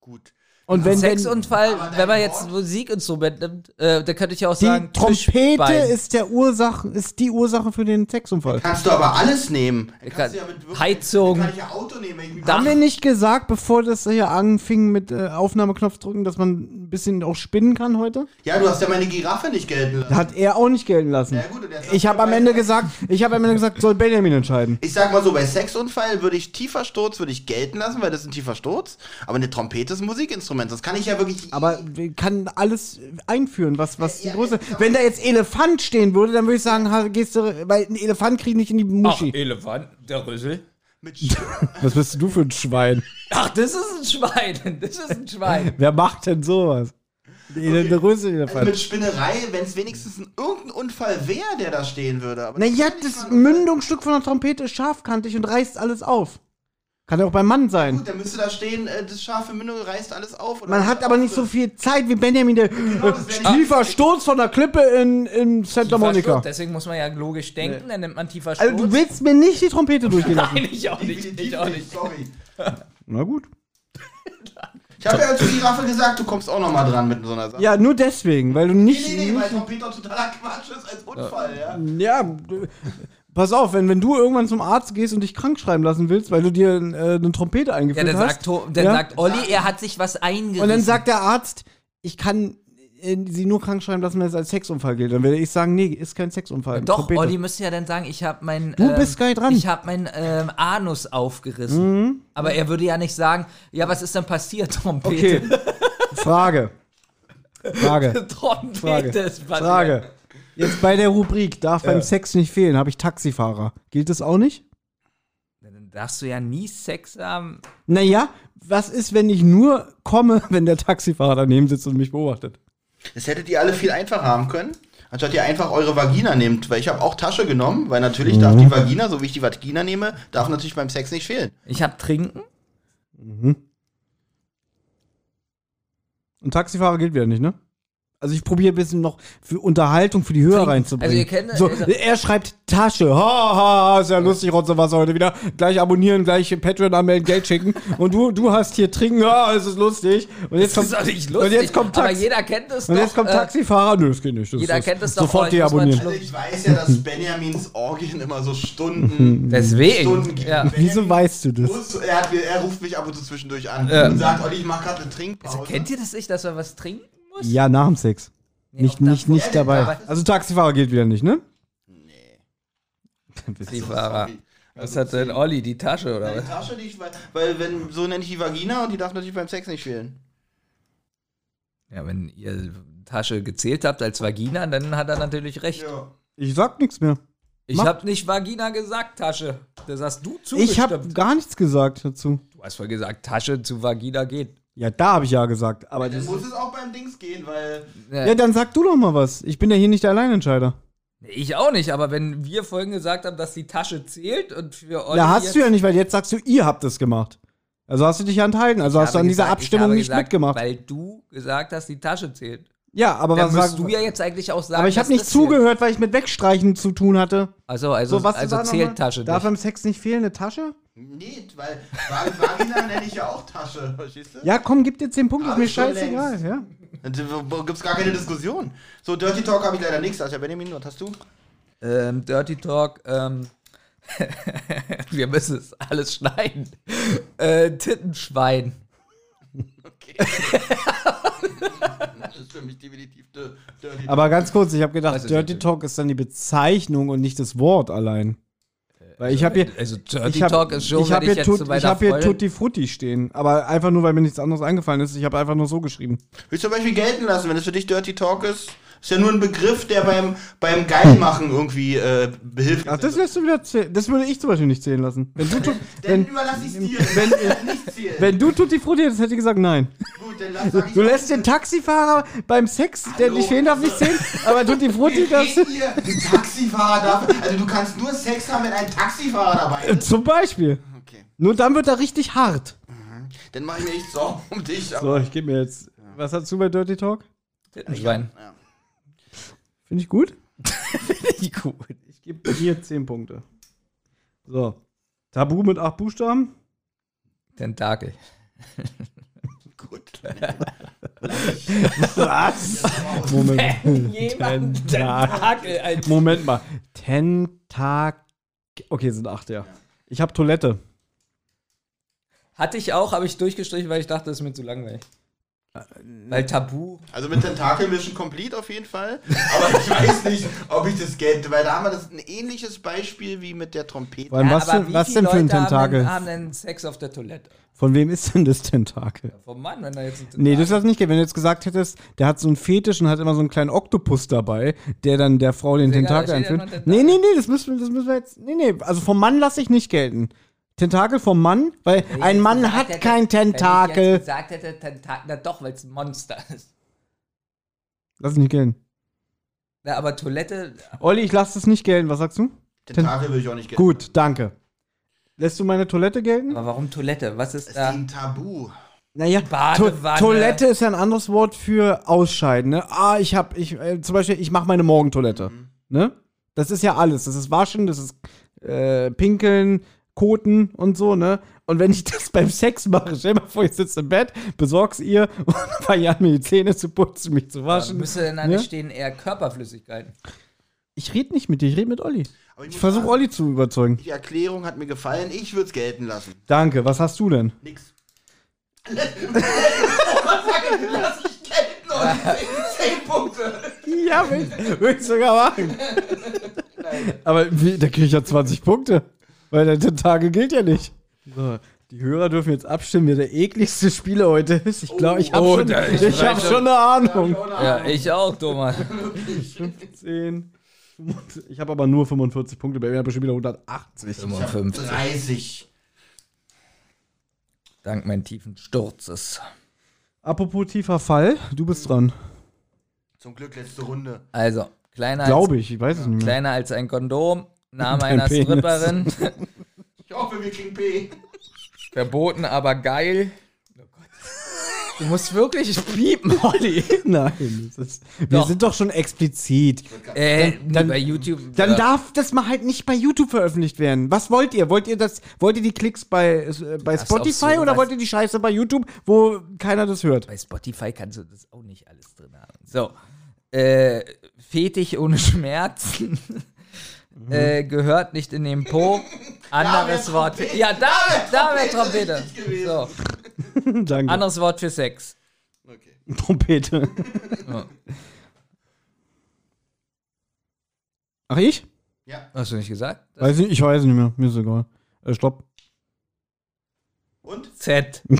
Gut. Und wenn, wenn Sexunfall, dein wenn man jetzt Musikinstrument nimmt, äh, da könnte ich auch die sagen, Trompete Tischbein. ist der Ursache, ist die Ursache für den Sexunfall. Kannst du aber alles nehmen. Dann kann- kannst du ja mit wirklich- Heizung. Dann kann ich ja Auto nehmen. wenn. Haben wir nicht gesagt, bevor das hier anfing mit äh, Aufnahmeknopf drücken, dass man ein bisschen auch spinnen kann heute? Ja, du hast ja meine Giraffe nicht gelten lassen. Hat er auch nicht gelten lassen. Ja, gut, ich habe am Ende gesagt, ich habe am Ende gesagt, soll Benjamin entscheiden. Ich sag mal so, bei Sexunfall würde ich tiefer Sturz würde ich gelten lassen, weil das ist ein tiefer Sturz. Aber eine Trompete ist ein Musikinstrument. Das kann ich ja wirklich. Aber kann alles einführen, was, was die Ja, Größe. ja. Wenn da jetzt Elefant stehen würde, dann würde ich sagen, gehst du, weil ein Elefant kriegt nicht in die Ach, Muschi. Elefant, der Rüssel. Was bist du für ein Schwein? Ach, das ist ein Schwein. Das ist ein Schwein. Wer macht denn sowas? Okay. Also mit Spinnerei, wenn es wenigstens ein, irgendein Unfall wäre, der da stehen würde. Aber Naja, das mal- Mündungsstück von der Trompete ist scharfkantig und reißt alles auf. Kann ja auch beim Mann sein. Gut, dann müsste da stehen, äh, das scharfe Mündung reißt alles auf. oder Man hat aber nicht so viel Zeit wie Benjamin, der nicht- tiefer Sturz von der Klippe in, in Santa Tiefer Monica. Sturz, Deswegen muss man ja logisch denken, dann nimmt man tiefer Sturz. Also du willst mir nicht die Trompete durchgehen lassen. Nein, ich auch nicht. Ich auch nicht. Sorry. Na gut. Ich habe ja zur Giraffe gesagt, du kommst auch noch mal dran mit so einer Sache. Ja, nur deswegen, weil du nicht. Nee, nee, nee, weil Trompete auch totaler Quatsch ist als Unfall, ja. Ja, du- pass auf, wenn, wenn du irgendwann zum Arzt gehst und dich krank schreiben lassen willst, weil du dir äh, eine Trompete Ja, eingeführt dann hast. sagt, dann Ja. sagt Olli, er hat sich was eingerissen. und dann sagt der Arzt, ich kann äh, sie nur krank schreiben lassen, wenn es als Sexunfall gilt. Dann werde ich sagen, nee, ist kein Sexunfall. Doch, Trompete. Olli müsste ja dann sagen, ich habe mein. Du bist geil dran. Ich habe mein ähm, Anus aufgerissen. Mhm. Aber er würde ja nicht sagen, ja, was ist denn passiert, Trompete? Okay. Frage. Frage. Trompete Frage. ist passiert. Frage. Jetzt bei der Rubrik darf beim Sex nicht fehlen, habe ich Taxifahrer. Gilt das auch nicht? Dann darfst du ja nie Sex haben. Naja, was ist, wenn ich nur komme, wenn der Taxifahrer daneben sitzt und mich beobachtet? Das hättet ihr alle viel einfacher haben können, anstatt ihr einfach eure Vagina nehmt. Weil ich habe auch Tasche genommen, weil natürlich darf die Vagina, so wie ich die Vagina nehme, darf natürlich beim Sex nicht fehlen. Ich habe Trinken. Und Taxifahrer gilt wieder nicht, ne? Also ich probiere ein bisschen noch für Unterhaltung für die Hörer Trinken. reinzubringen. Also ihr kennt- so, also- er schreibt Tasche. Ha, ha, ha, ist ja lustig, Rotze was heute wieder. Gleich abonnieren, gleich Patreon anmelden, Geld schicken. Und du, du hast hier trinken, ha, es ist lustig. Und jetzt Das kommt, ist doch nicht lustig. Und jetzt kommt aber Taxi. jeder kennt es Und doch. jetzt kommt äh, Taxifahrer. Nö, das geht nicht. Das jeder ist- kennt es doch, Sofort aber mal deabonnieren. Also ich weiß ja, dass Benjamins Orgien immer so Stunden, Deswegen. Stunden gibt. Ja. Wieso weißt du das? muss- Er, hat, er ruft mich ab und zu zwischendurch an Ja. und sagt, Olli, ich mach gerade eine Trinkpause. Also, kennt ihr das nicht, dass man was trinken muss? Ja, nach dem Sex. Nee, Nicht, nicht, nicht dabei. dabei. Also Taxifahrer geht wieder nicht, ne? Die Fahrer. Sorry. Was hat denn Olli, die Tasche oder Die was? Tasche, die ich, weil, weil wenn, so nenne ich die Vagina und die darf natürlich beim Sex nicht fehlen. Ja, wenn ihr Tasche gezählt habt als Vagina, dann hat er natürlich recht. Ja. Ich sag nichts mehr. Ich habe nicht Vagina gesagt, Tasche. Das hast du zugestimmt. Ich habe gar nichts gesagt dazu. du hast vorhin gesagt, Tasche zu Vagina geht. Ja, da habe ich ja gesagt. Aber Dann das, muss es auch beim Dings gehen, weil ja, dann sag du doch mal was. Ich bin ja hier nicht der Alleinentscheider. Ich auch nicht, aber wenn wir vorhin gesagt haben, dass die Tasche zählt und für Olli. Ja, hast du ja nicht, weil jetzt sagst du, ihr habt es gemacht. Also hast du dich ja enthalten. Also Ich hast du an dieser gesagt- ich Abstimmung habe nicht gesagt, mitgemacht. Weil du gesagt hast, die Tasche zählt. Ja, aber Dann was musst du ja jetzt eigentlich auch sagen, Aber ich habe nicht zugehört, weil ich mit Wegstreichen zu tun hatte. Also, also, So, was also zählt? Tasche Darf beim Sex nicht fehlen, eine Tasche? Nee, weil Va- Vagina nenne ich ja auch Tasche, verstehst du? Ja, komm, gib dir 10 Punkte, ist mir scheißegal, ja. Da gibt's gar keine Diskussion. So, Dirty Talk habe ich leider nichts. Also, Benjamin, was hast du? Ähm, Dirty Talk, ähm, wir müssen es alles schneiden. Äh, Tittenschwein. Das ist für mich definitiv Dirty Talk. Aber ganz kurz, ich habe gedacht, ist Dirty? Talk ist dann die Bezeichnung und nicht das Wort allein. Weil ich habe hier. Also Dirty Ich hab, Talk ist schon, ich hab wenn ich hier, jetzt Tut, ich hab hier. Tutti Frutti stehen. Aber einfach nur, weil mir nichts anderes eingefallen ist. Ich habe einfach nur so geschrieben. Willst du zum Beispiel gelten lassen, wenn es für dich Dirty Talk ist? Ist ja nur ein Begriff, der beim, beim Geilmachen irgendwie äh, behilft. Ach, das lässt du wieder zählen. Das würde ich zum Beispiel nicht zählen lassen. Wenn du, tu- Dann wenn, überlasse ich es dir. wenn- zählen. wenn du Tutti Frutti hättest, hätte ich gesagt nein. Gut, dann lass, ich Du lässt den. Taxifahrer beim Sex, der Hallo? nicht fehlen darf, nicht zählen, aber Tutti Frutti Wir das. ein Taxifahrer darf. Also du kannst nur Sex haben, wenn ein Taxifahrer dabei ist. Zum Beispiel. Okay. Nur dann wird er richtig hart. Dann mache ich mir echt Sorgen um dich. So, ich gebe mir jetzt. Was hast du bei Dirty Talk? Tittenschwein. Finde ich gut. Ich gut. Ich gebe dir 10 Punkte. So. Tabu mit 8 Buchstaben. Tentakel. Gut. Was? Moment. Jemand Tentakel. Tentakel als Moment mal. Tentak. Okay, sind 8, ja. Ich habe Toilette. Hatte ich auch, habe ich durchgestrichen, weil ich dachte, das ist mir zu langweilig. Weil Tabu. Also mit Tentakel Mission Complete auf jeden Fall. Aber ich weiß nicht, ob ich das gelte, weil da haben wir das ein ähnliches Beispiel wie mit der Trompete. Weil was, aber denn, wie was viele denn für ein Leute haben Tentakel? denn, haben denn Sex auf der Toilette? Von wem ist denn das Tentakel? Vom Mann, wenn er jetzt ein Nee, das Tentakel- hast nicht. Wenn du jetzt gesagt hättest, der hat so einen Fetisch und hat immer so einen kleinen Oktopus dabei, der dann der Frau den Tentakel ja einführt. Nee, Tentakel. nee, nee, das müssen, wir- das müssen wir jetzt. Nee, nee, also vom Mann lasse ich nicht gelten. Tentakel vom Mann, weil Wenn ein Mann gesagt hat hätte- kein Wenn ich Tentakel. jetzt gesagt hätte, Tentakel, na doch, weil es ein Monster ist. Lass es nicht gelten. Na, aber Toilette, Olli, ich lasse es nicht gelten. Was sagst du? Tentakel will ich auch nicht gelten. Gut, danke. Lässt du meine Toilette gelten? aber warum Toilette? Was ist Das ist da? ein Tabu. Naja, Badewanne. Toilette ist ja ein anderes Wort für Ausscheiden. Ne? Ah, ich hab, ich, äh, zum Beispiel, ich mache meine Morgentoilette. Ne? Das ist ja alles. Das ist Waschen, das ist äh, Pinkeln, Koten und so, ne? Und wenn ich das beim Sex mache, stell dir mal vor, ich sitze im Bett, besorg's ihr und fange ich an, mir die Zähne zu putzen, mich zu waschen. müsste denn eigentlich Ne? stehen eher Körperflüssigkeiten. Ich rede nicht mit dir, ich rede mit Olli. Aber Ich muss versuche Olli zu überzeugen. Die Erklärung hat mir gefallen. Ich würde es gelten lassen. Danke, was hast du denn? Nix. Lass ich gelten und 10 Punkte. Ja, ich, will ich sogar machen. Aber wie, da kriege ich ja 20 Punkte. Weil der Tentakel gilt ja nicht. So, die Hörer dürfen jetzt abstimmen, wer der ekligste Spieler heute ist. Ich glaube, ich habe Oh, schon, ich ich hab schon eine Ahnung. Ja, ich auch, Thomas. 15, 25, ich habe aber nur 45 Punkte, bei mir habe ich schon wieder 180. 55. 30. Dank meinen tiefen Sturzes. Apropos tiefer Fall, du bist dran. Zum Glück letzte Runde. Also, kleiner, Glaube als, ich, ich weiß es nicht mehr. kleiner als ein Kondom, Name Dein einer Penis. Stripperin, Ich hoffe, wir kriegen P. verboten, aber geil. Oh Gott. Du musst wirklich piepen, Olli. Nein, das ist, wir Doch. sind doch schon explizit. Äh, Dann- bei YouTube. Dann ja. darf das mal halt nicht bei YouTube veröffentlicht werden. Was wollt ihr? Wollt ihr das? Wollt ihr die Klicks bei, äh, bei Spotify so oder wollt ihr die Scheiße bei YouTube, wo keiner das hört? Bei Spotify kannst du das auch nicht alles drin haben. So. Äh, Fetisch ohne Schmerzen. Mhm. Äh, gehört nicht in den Po. Anderes Wort. Für, Trompete. ja, da, da wäre Trompete. So. Danke. Anderes Wort für Sex. Okay. Trompete. Ja. Ach ich? Ja. Hast du nicht gesagt? Weiß nicht, ich weiß nicht mehr. Mir ist egal. Äh, stopp. Und? Z.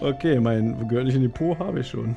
Okay, mein gehört nicht in die Po habe ich schon.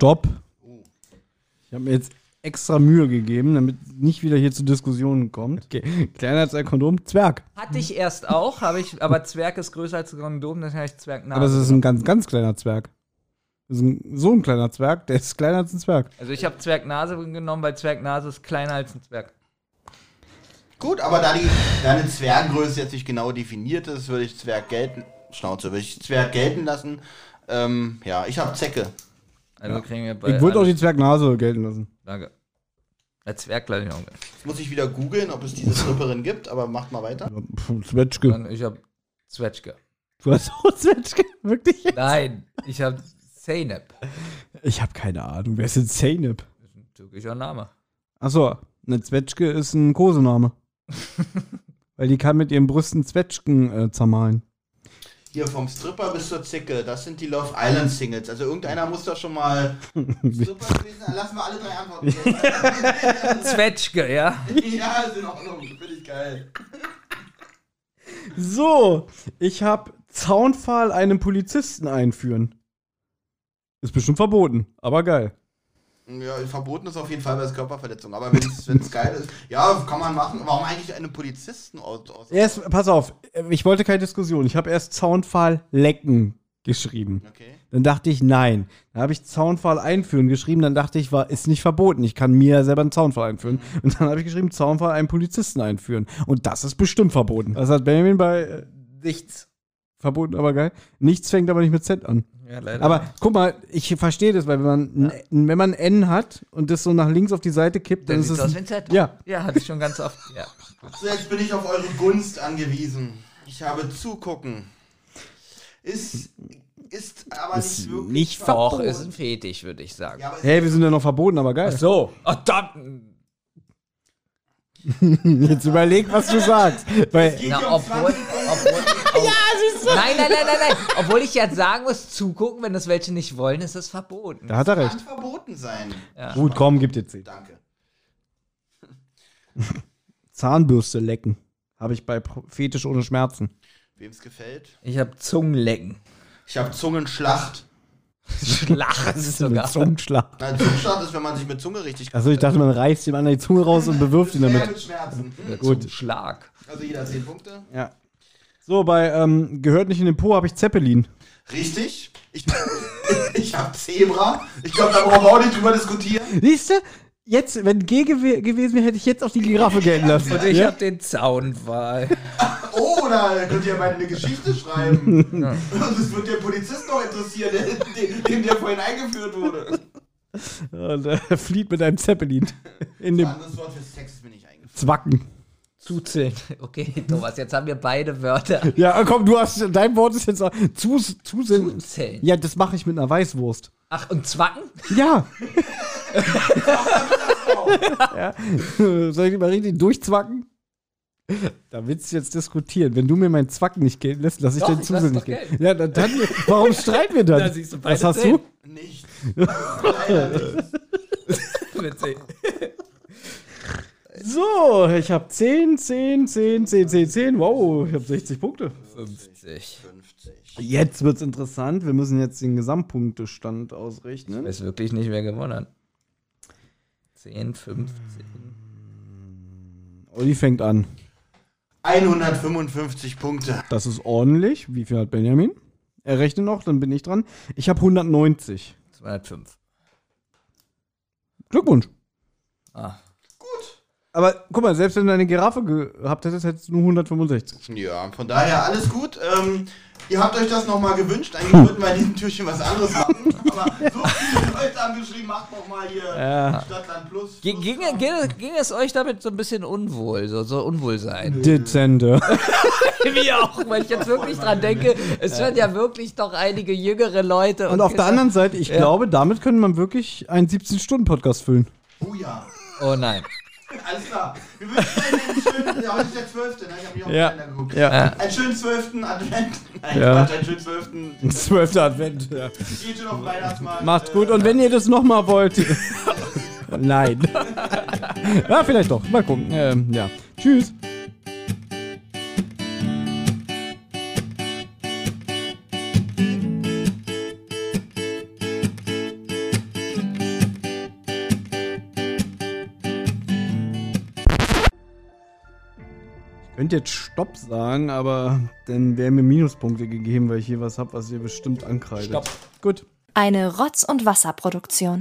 Stopp. Ich habe mir jetzt extra Mühe gegeben, damit nicht wieder hier zu Diskussionen kommt. Okay. Kleiner als ein Kondom, Zwerg. Hatte ich erst auch, habe ich, aber Zwerg ist größer als Kondom, das heißt Zwergnase. Aber das ist ein ganz, ganz kleiner Zwerg. Das ist ein, so ein kleiner Zwerg, der ist kleiner als ein Zwerg. also ich habe Zwergnase genommen, weil Zwergnase ist kleiner als ein Zwerg. Gut, aber da die da eine Zwerggröße jetzt nicht genau definiert ist, würde ich Zwerg gelten. Schnauze, würde ich Zwerg gelten lassen. Ähm, ja, ich habe Zecke. Also kriegen wir bei Ich würde auch die Zwergnase gelten lassen. Danke. Eine Zwerglein-Junge. Jetzt muss ich wieder googeln, ob es diese Stripperin gibt, aber macht mal weiter. Zwetschge. Dann Ich hab Zwetschge. Du hast auch Zwetschge? Wirklich? Nein, ich hab Zeynep. Ich habe keine Ahnung. Wer ist denn Zeynep? Das ist ein türkischer Name. Achso, eine Zwetschge ist ein Kosename. Weil die kann mit ihren Brüsten Zwetschgen äh, zermahlen. Hier vom Stripper bis zur Zicke, das sind die Love Island Singles. Also irgendeiner muss da schon mal Stripper gewesen sein. Lassen wir alle drei Antworten. Zwetschge, ja? ja, ist in Ordnung. Finde ich geil. So, ich habe Zaunpfahl einem Polizisten einführen. Ist bestimmt verboten, aber geil. Ja, verboten ist auf jeden Fall, weil es Körperverletzung. Aber wenn es geil ist, ja, kann man machen. Warum eigentlich einen Polizisten aus? aus Erst, pass auf, ich wollte keine Diskussion. Ich habe erst Zaunpfahl lecken geschrieben. Okay. Dann dachte ich, nein. Dann habe ich Zaunpfahl einführen geschrieben. Dann dachte ich, war, ist nicht verboten. Ich kann mir selber einen Zaunpfahl einführen. Und dann habe ich geschrieben, Zaunpfahl einen Polizisten einführen. Und das ist bestimmt verboten. Was hat Benjamin bei äh, Nichts. Verboten, aber geil? Nichts fängt aber nicht mit Z an. Ja, leider. Aber guck mal, ich verstehe das, weil wenn man, ein- wenn man N hat und das so nach links auf die Seite kippt, dann, dann ist sieht's es. aus wie ein Z. ja. Ja, hatte ich schon ganz oft. Ja. So, jetzt bin ich auf eure Gunst angewiesen. Ich habe zugucken. Ist, ist aber Ist nicht wirklich. nicht ver- Doch, ist ein Fetisch, würde ich sagen. Ja, Hey, wir sind ja noch verboten, aber geil. So. Oh, dann. Jetzt überleg, was du sagst. Weil, Na, obwohl. 20 obwohl ja. Nein, nein, nein, nein, nein. Obwohl ich jetzt sagen muss, zugucken, wenn das welche nicht wollen, ist es verboten. da hat er kann recht. verboten sein. Ja. Gut, komm, gib dir 10. Danke. Zahnbürste lecken. Habe ich bei Fetisch ohne Schmerzen. Wem es gefällt. Ich habe Zungenlecken. Ich habe Zungenschlacht. Schlachten sogar. Mit Zungenschlag. Na, Zungenschlacht ist, wenn man sich mit Zunge richtig. Also ich dachte, man reißt dem anderen die Zunge raus und bewirft ihn damit. mit Schmerzen. Hm? Gut. Schlag. Also jeder 10 Punkte. Ja. So, bei ähm, gehört nicht in den Po habe ich Zeppelin. Richtig. Ich, ich habe Zebra. Ich glaube, da brauchen wir auch nicht drüber diskutieren. Siehst du? Jetzt, wenn G gew gewesen wäre, hätte ich jetzt auch die Giraffe gelten lassen. Und ich ja? habe den Zaunwahl. Oh, da könnt ihr beide eine Geschichte schreiben. Und das wird der Polizist noch interessieren, der, dem, dem der vorhin eingeführt wurde. Und er flieht mit einem Zeppelin in dem Anderes Wort für Sex ist mir nicht eingefallen. Zwacken. Zuzählen. Okay, Thomas, jetzt haben wir beide Wörter. Ja, komm, du hast, dein Wort ist jetzt Zus, zuzählen. Zuzeln. Ja, das mache ich mit einer Weißwurst. Ach, und Zwacken? Ja. ja. Soll ich mal richtig durchzwacken? Da willst du jetzt diskutieren. Wenn du mir meinen Zwacken nicht gehen lässt, lass ich den Zuseln nicht gehen. Ja, dann, dann, warum streiten wir dann? Da Was hast 10. du? Nichts. Mit so, ich habe 10, 10, 10, 10, 10, 10. Wow, ich habe 60 Punkte. 50. 50. Jetzt wird's interessant. Wir müssen jetzt den Gesamtpunktestand ausrechnen. Weiß wirklich nicht, wer gewonnen hat. 10, 15. Olli fängt an. 155 Punkte. Das ist ordentlich. Wie viel hat Benjamin? Er rechnet noch, dann bin ich dran. Ich habe 190. 205. Glückwunsch. Ah. Aber guck mal, selbst wenn du eine Giraffe gehabt hättest, hättest du nur 165. Ja, von daher alles gut. Ähm, ihr habt euch das nochmal gewünscht. Eigentlich wollten wir in diesem Türchen was anderes machen. Aber so viele Leute haben geschrieben, macht noch mal hier Ja. Stadtland Plus. Ging, Plus ging, ging, ging es euch damit so ein bisschen unwohl, so, so Unwohlsein? Dezente. Wie auch, weil ich jetzt wirklich dran denke, es hören ja wirklich doch einige jüngere Leute. Und auf der anderen Seite, ich glaube, damit könnte man wirklich einen 17-Stunden-Podcast füllen. Oh ja. Oh nein. Alles klar. Wir wünschen euch einen schönen, ja, heute ist der 12. Ne? Ich habe mich auf den Ja. Kalender geguckt. Ja. Einen schönen 12. Advent. Nein, Ja. Quatsch, einen schönen 12. 12. Advent. Ja. Geht schon auf Weihnachtsmarkt. Macht gut. Und wenn ihr das nochmal wollt. Nein. ja, vielleicht doch. Mal gucken. Ähm, ja. Tschüss. Könnte jetzt Stopp sagen, aber dann wären mir Minuspunkte gegeben, weil ich hier was habe, was ihr bestimmt ankreidet. Stopp. Gut. Eine Rotz- und Wasserproduktion.